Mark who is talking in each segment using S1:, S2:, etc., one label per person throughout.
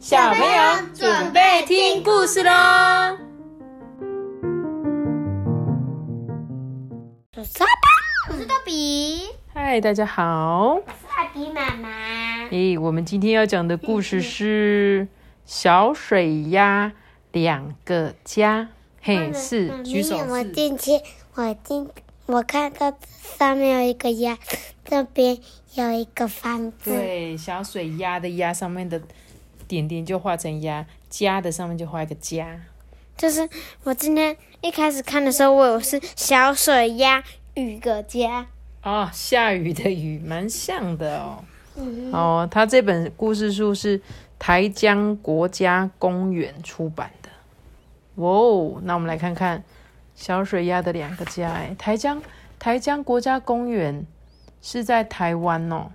S1: 小朋友准备听故事喽！
S2: 我是爸爸，我是豆比，
S1: 嗨，大家好！
S2: 我是阿比妈妈。
S1: 诶，我们今天要讲的故事是《小水鸭两个家》。嘿，是举手
S2: 我
S1: 是。
S2: 进去，我进，我看到上面有一个鸭，这边有一个房子。
S1: 对，小水鸭的鸭上面的点点就画成鸭，家的上面就画一个家。
S2: 就是我今天一开始看的时候，我以为是小水鸭雨个家。
S1: 哦，下雨的雨，蛮像的哦。
S2: 嗯，
S1: 哦，他这本故事书是台江国家公园出版的。哇哦，那我们来看看小水鸭的两个家。哎，台江台江国家公园是在台湾哦，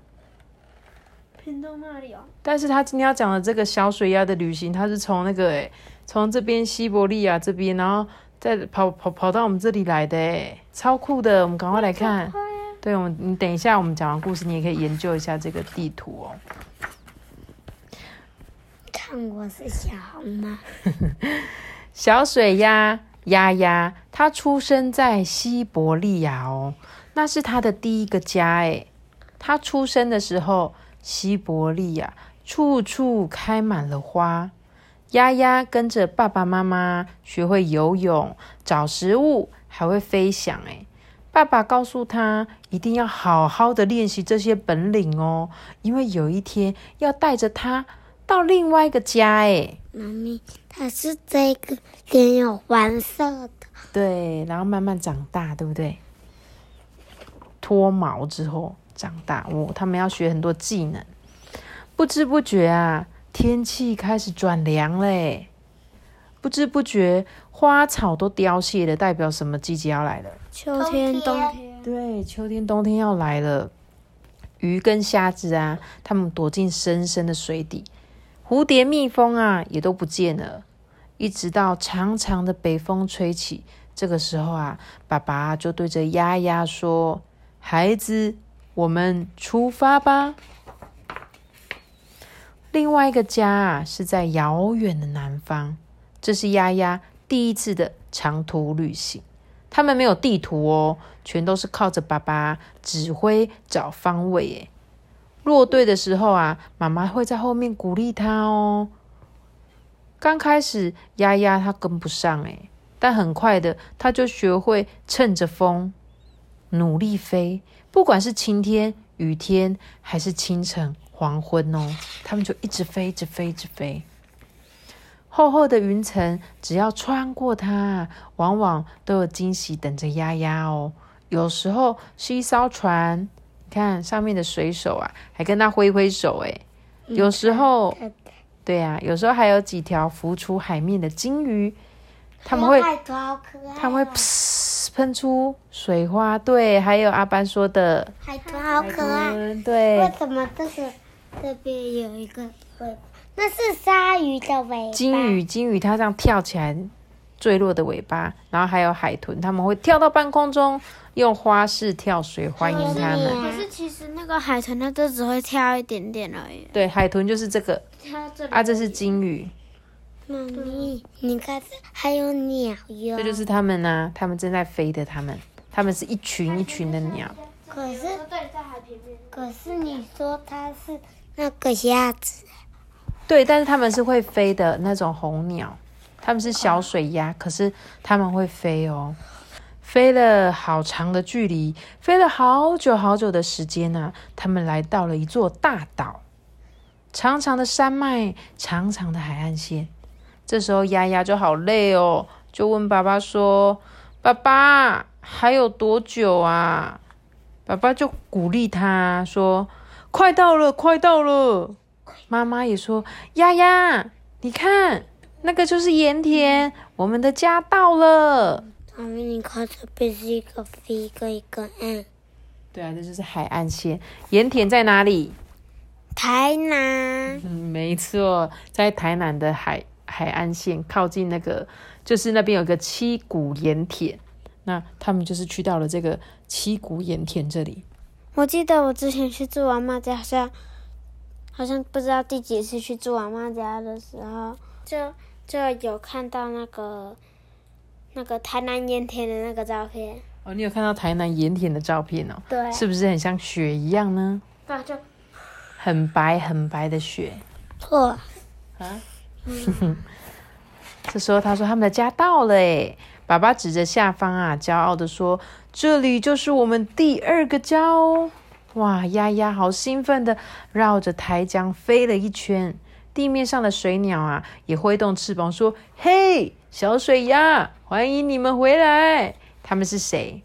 S2: 屏东那里哦。
S1: 但是他今天要讲的这个小水鸭的旅行，他是从那个哎，从这边西伯利亚这边，然后再跑跑跑到我们这里来的哎，超酷的！我们赶快来看。对，我们你等一下，我们讲完故事，你也可以研究一下这个地图哦。
S2: 看我是小红吗？
S1: 小水鸭鸭鸭，它出生在西伯利亚哦，那是它的第一个家诶。它出生的时候，西伯利亚处处开满了花。丫丫跟着爸爸妈妈学会游泳、找食物，还会飞翔诶。爸爸告诉他，一定要好好的练习这些本领哦，因为有一天要带着他到另外一个家诶。
S2: 妈咪，它是这个脸有黄色的。
S1: 对，然后慢慢长大，对不对？脱毛之后长大，哦，他们要学很多技能。不知不觉啊，天气开始转凉嘞。不知不觉，花草都凋谢了，代表什么季节要来了？
S2: 秋天、冬天。
S1: 对，秋天、冬天要来了。鱼跟虾子啊，它们躲进深深的水底。蝴蝶、蜜蜂啊，也都不见了。一直到长长的北风吹起，这个时候啊，爸爸就对着丫丫说：“孩子，我们出发吧。”另外一个家啊，是在遥远的南方。这是丫丫第一次的长途旅行。他们没有地图哦，全都是靠着爸爸指挥找方位。诶，落队的时候啊，妈妈会在后面鼓励他哦。刚开始，丫丫他跟不上诶，但很快的，他就学会趁着风努力飞，不管是晴天、雨天，还是清晨、黄昏哦，他们就一直飞，一直飞，一直飞。厚厚的云层，只要穿过它，往往都有惊喜等着丫丫哦。有时候是一艘船，你看上面的水手啊，还跟他挥挥手诶。有时候，对呀、有时候还有几条浮出海面的金鱼，他们会。他们会噗喷出水花。对，还有阿班说的，
S2: 海豚好可爱。
S1: 嗯对
S2: 为，什么这个这边有一个尾巴？那是鲨鱼的尾巴。
S1: 金鱼，金鱼它这样跳起来坠落的尾巴，然后还有海豚，他们会跳到半空中，用花式跳水欢迎他们。
S2: 可是其实那个海豚它就只会跳一点点而已。
S1: 对，海豚就是这个啊，这是金鱼，
S2: 妈咪，你看还有鸟哟。
S1: 这就是他们呢、他们正在飞的，他们，他们是一群一群的鸟。
S2: 可是可是你说它是那个鸭子，
S1: 对，但是他们是会飞的那种红鸟，他们是小水鸭，可是他们会飞哦。飞了好长的距离，飞了好久好久的时间呢、他们来到了一座大岛，长长的山脉，长长的海岸线。这时候丫丫就好累哦，就问爸爸说：“爸爸，还有多久啊？”爸爸就鼓励他说：“快到了，快到了。”妈妈也说：“丫丫，你看，那个就是盐田，我们的家到了。
S2: 妈咪，你看这边是一个一个一个 N。”
S1: 对啊，这就是海岸线。盐田在哪里？
S2: 台南，
S1: 嗯，没错，在台南的海海岸线，靠近那个，就是那边有个七股盐田。那他们就是去到了这个七股盐田这里。
S2: 我记得我之前去住阿妈家，好像好像不知道第几次去住阿妈家的时候，就就有看到那个那个台南盐田的那个照片。
S1: 哦，你有看到台南盐田的照片哦？
S2: 对，
S1: 是不是很像雪一样呢？
S2: 对，就
S1: 很白很白的雪
S2: 错
S1: 啊。这时候他说他们的家到了诶，爸爸指着下方啊，骄傲的说：“这里就是我们第二个家哦。”哇，丫丫好兴奋的绕着台江飞了一圈，地面上的水鸟啊也挥动翅膀说：“嘿，小水鸭，欢迎你们回来。”他们是谁？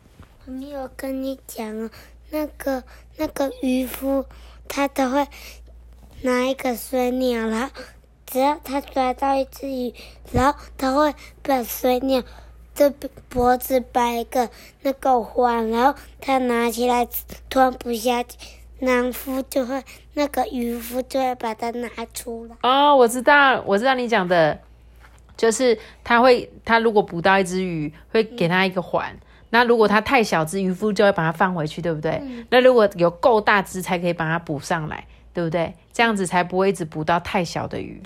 S2: 我没有跟你讲哦，那个那个渔夫他都会拿一个水鸟，然后只要他抓到一只鱼，然后他会把水鸟的脖子掰一个那个环，然后他拿起来吞不下去，男夫就会那个渔夫就会把它拿出来。
S1: 哦，我知道，我知道你讲的，就是他会，他如果捕到一只鱼，会给他一个环。那如果它太小只，渔夫就会把它放回去，对不对？那如果有够大只，才可以把它补上来，对不对？这样子才不会一直捕到太小的鱼。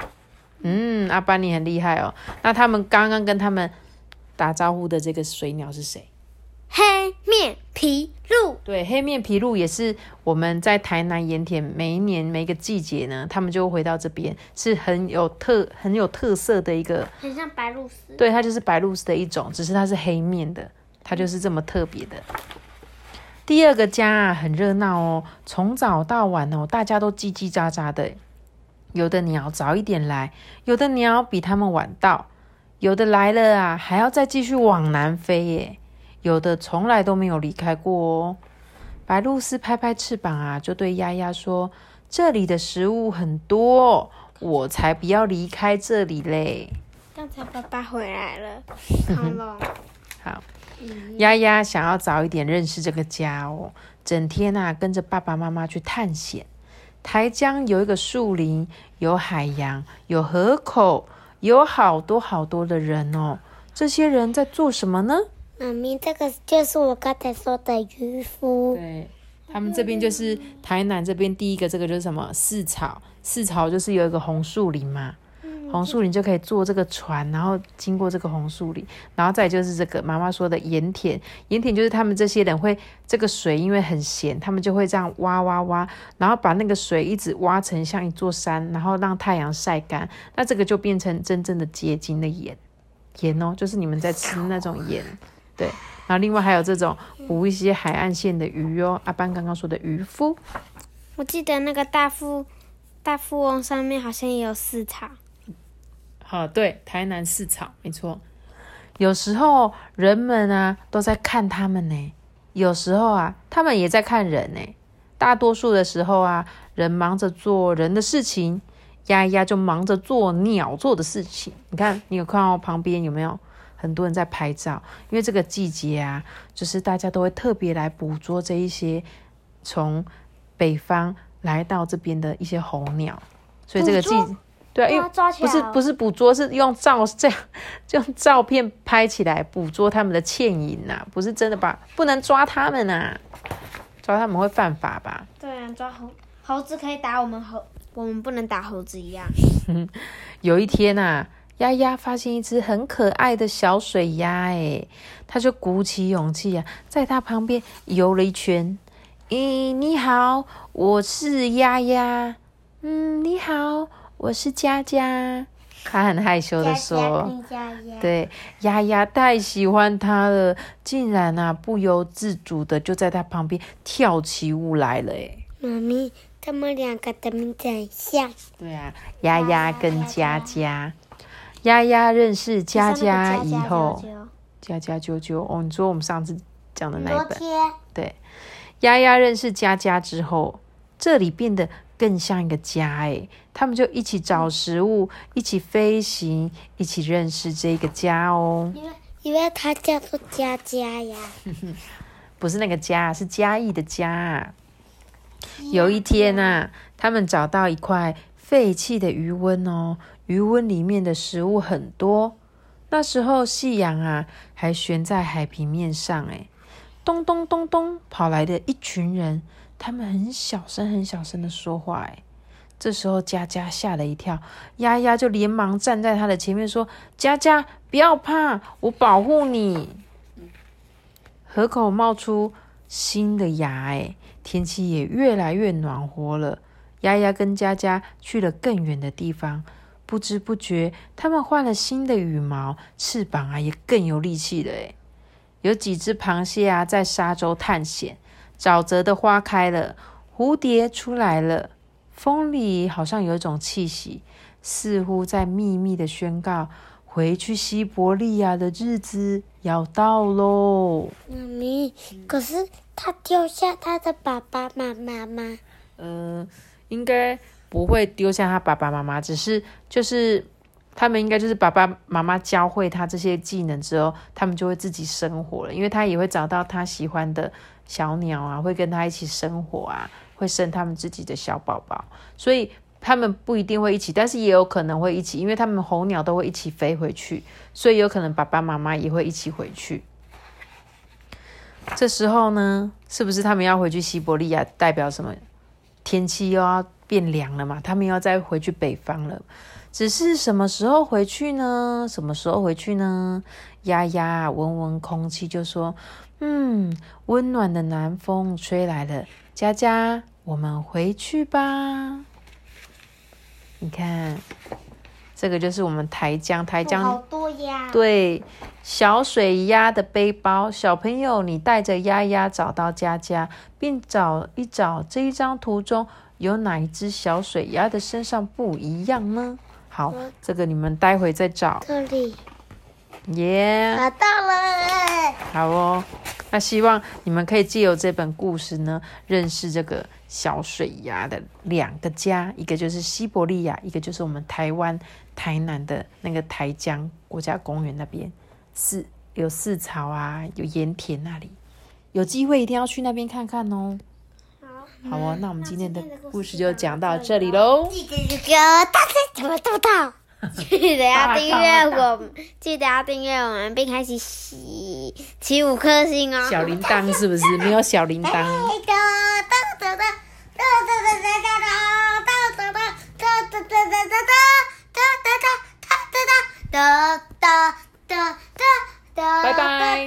S1: 嗯，阿班你很厉害哦。那他们刚刚跟他们打招呼的这个水鸟是谁？
S2: 黑面琵鹭。
S1: 对，黑面琵鹭也是我们在台南盐田每一年每个季节呢，他们就会回到这边，是很有特很有特色的一个，
S2: 很像白鹭鸶。
S1: 对，它就是白鹭鸶的一种，只是它是黑面的。它就是这么特别的。第二个家啊，很热闹哦，从早到晚哦，大家都叽叽喳喳的。有的鸟早一点来，有的鸟比他们晚到，有的来了啊，还要再继续往南飞耶。有的从来都没有离开过哦。白鹭鸶拍拍翅膀啊，就对丫丫说：“这里的食物很多，我才不要离开这里嘞。”
S2: 刚才爸爸回来了，好了，
S1: 好。丫丫想要早一点认识这个家哦，整天啊跟着爸爸妈妈去探险。台江有一个树林，有海洋，有河口，有好多好多的人哦。这些人在做什么呢？
S2: 妈咪，这个就是我刚才说的渔夫。
S1: 对，他们这边就是台南这边第一个，这个就是什么四草？四草就是有一个红树林嘛。红树林就可以坐这个船，然后经过这个红树林，然后再就是这个妈妈说的盐田。盐田就是他们这些人会这个水因为很咸，他们就会这样挖挖挖，然后把那个水一直挖成像一座山，然后让太阳晒干，那这个就变成真正的结晶的盐。盐哦，就是你们在吃那种盐。对，然后另外还有这种捕一些海岸线的鱼哦。阿班刚刚说的渔夫，
S2: 我记得那个大富大富翁上面好像也有市场。
S1: 好，对，台南市场，没错。有时候人们啊都在看他们呢，有时候啊他们也在看人呢。大多数的时候啊，人忙着做人的事情，丫丫就忙着做鸟做的事情。你看，你有看到旁边有没有很多人在拍照？因为这个季节啊，就是大家都会特别来捕捉这一些从北方来到这边的一些候鸟，所以这个季。对，因为不是不是捕捉，是用照这样用照片拍起来捕捉他们的倩影呐，不是真的把不能抓他们呐，抓他们会犯法吧？
S2: 对啊，抓猴猴子可以打我们猴，我们不能打猴子一样。
S1: 有一天呐，丫丫发现一只很可爱的小水鸭，哎，他就鼓起勇气啊，在它旁边游了一圈。咦，你好，我是丫丫。嗯，你好。我是佳佳，他很害羞的说：“对，丫丫太喜欢他了，竟然啊不由自主的就在他旁边跳起舞来了。”哎，
S2: 妈咪，他们两个的名字很像。
S1: 对啊，丫丫跟佳佳，丫丫认识佳佳以后，佳佳啾啾哦，你说我们上次讲的那一本，对，丫丫认识佳佳之后，这里变得。更像一个家哎，他们就一起找食物，一起飞行，一起认识这个家哦。
S2: 因为因为它叫做家家呀，
S1: 不是那个家，是嘉义的家。有一天呐，他们找到一块废弃的余温哦，余温里面的食物很多。那时候夕阳啊，还悬在海平面上哎，咚咚咚咚，跑来的一群人。他们很小声、很小声的说话，哎，这时候佳佳吓了一跳，丫丫就连忙站在他的前面说：“佳佳，不要怕，我保护你。”河口冒出新的芽，哎，天气也越来越暖和了。丫丫跟佳佳去了更远的地方，不知不觉，他们换了新的羽毛，翅膀啊也更有力气了。哎，有几只螃蟹啊在沙洲探险，沼泽的花开了，蝴蝶出来了，风里好像有一种气息，似乎在秘密的宣告。回去西伯利亚的日子要到喽，
S2: 妈咪。可是他丢下他的爸爸妈妈吗？
S1: 呃，应该不会丢下他爸爸妈妈，只是就是他们应该就是爸爸妈妈教会他这些技能之后，他们就会自己生活了，因为他也会找到他喜欢的小鸟啊，会跟它一起生活啊，会生他们自己的小宝宝，所以。他们不一定会一起，但是也有可能会一起，因为他们候鸟都会一起飞回去，所以有可能爸爸妈妈也会一起回去。这时候呢，是不是他们要回去西伯利亚？代表什么？天气又要变凉了嘛？他们要再回去北方了。只是什么时候回去呢？什么时候回去呢？丫丫闻闻空气就说：“嗯，温暖的南风吹来了，佳佳，我们回去吧。”你看，这个就是我们台江，台江
S2: 好多鸭。
S1: 对，小水鸭的背包，小朋友，你带着鸭鸭找到佳佳，并找一找这一张图中有哪一只小水鸭的身上不一样呢？好，这个你们待会再找。
S2: 这里，
S1: 耶，
S2: 找到了。
S1: 好哦。那希望你们可以借由这本故事呢，认识这个小水鸭的两个家，一个就是西伯利亚，一个就是我们台湾台南的那个台江国家公园那边，四有四草啊，有盐田那里，有机会一定要去那边看看哦。
S2: 好，
S1: 好哦，那我们今天的故事就讲到这里喽。
S2: 记得要大家怎么做到？记得要订阅我们，记得要订阅我们，并开始七五颗星哦，
S1: 小铃铛是不是没有小铃铛？拜拜。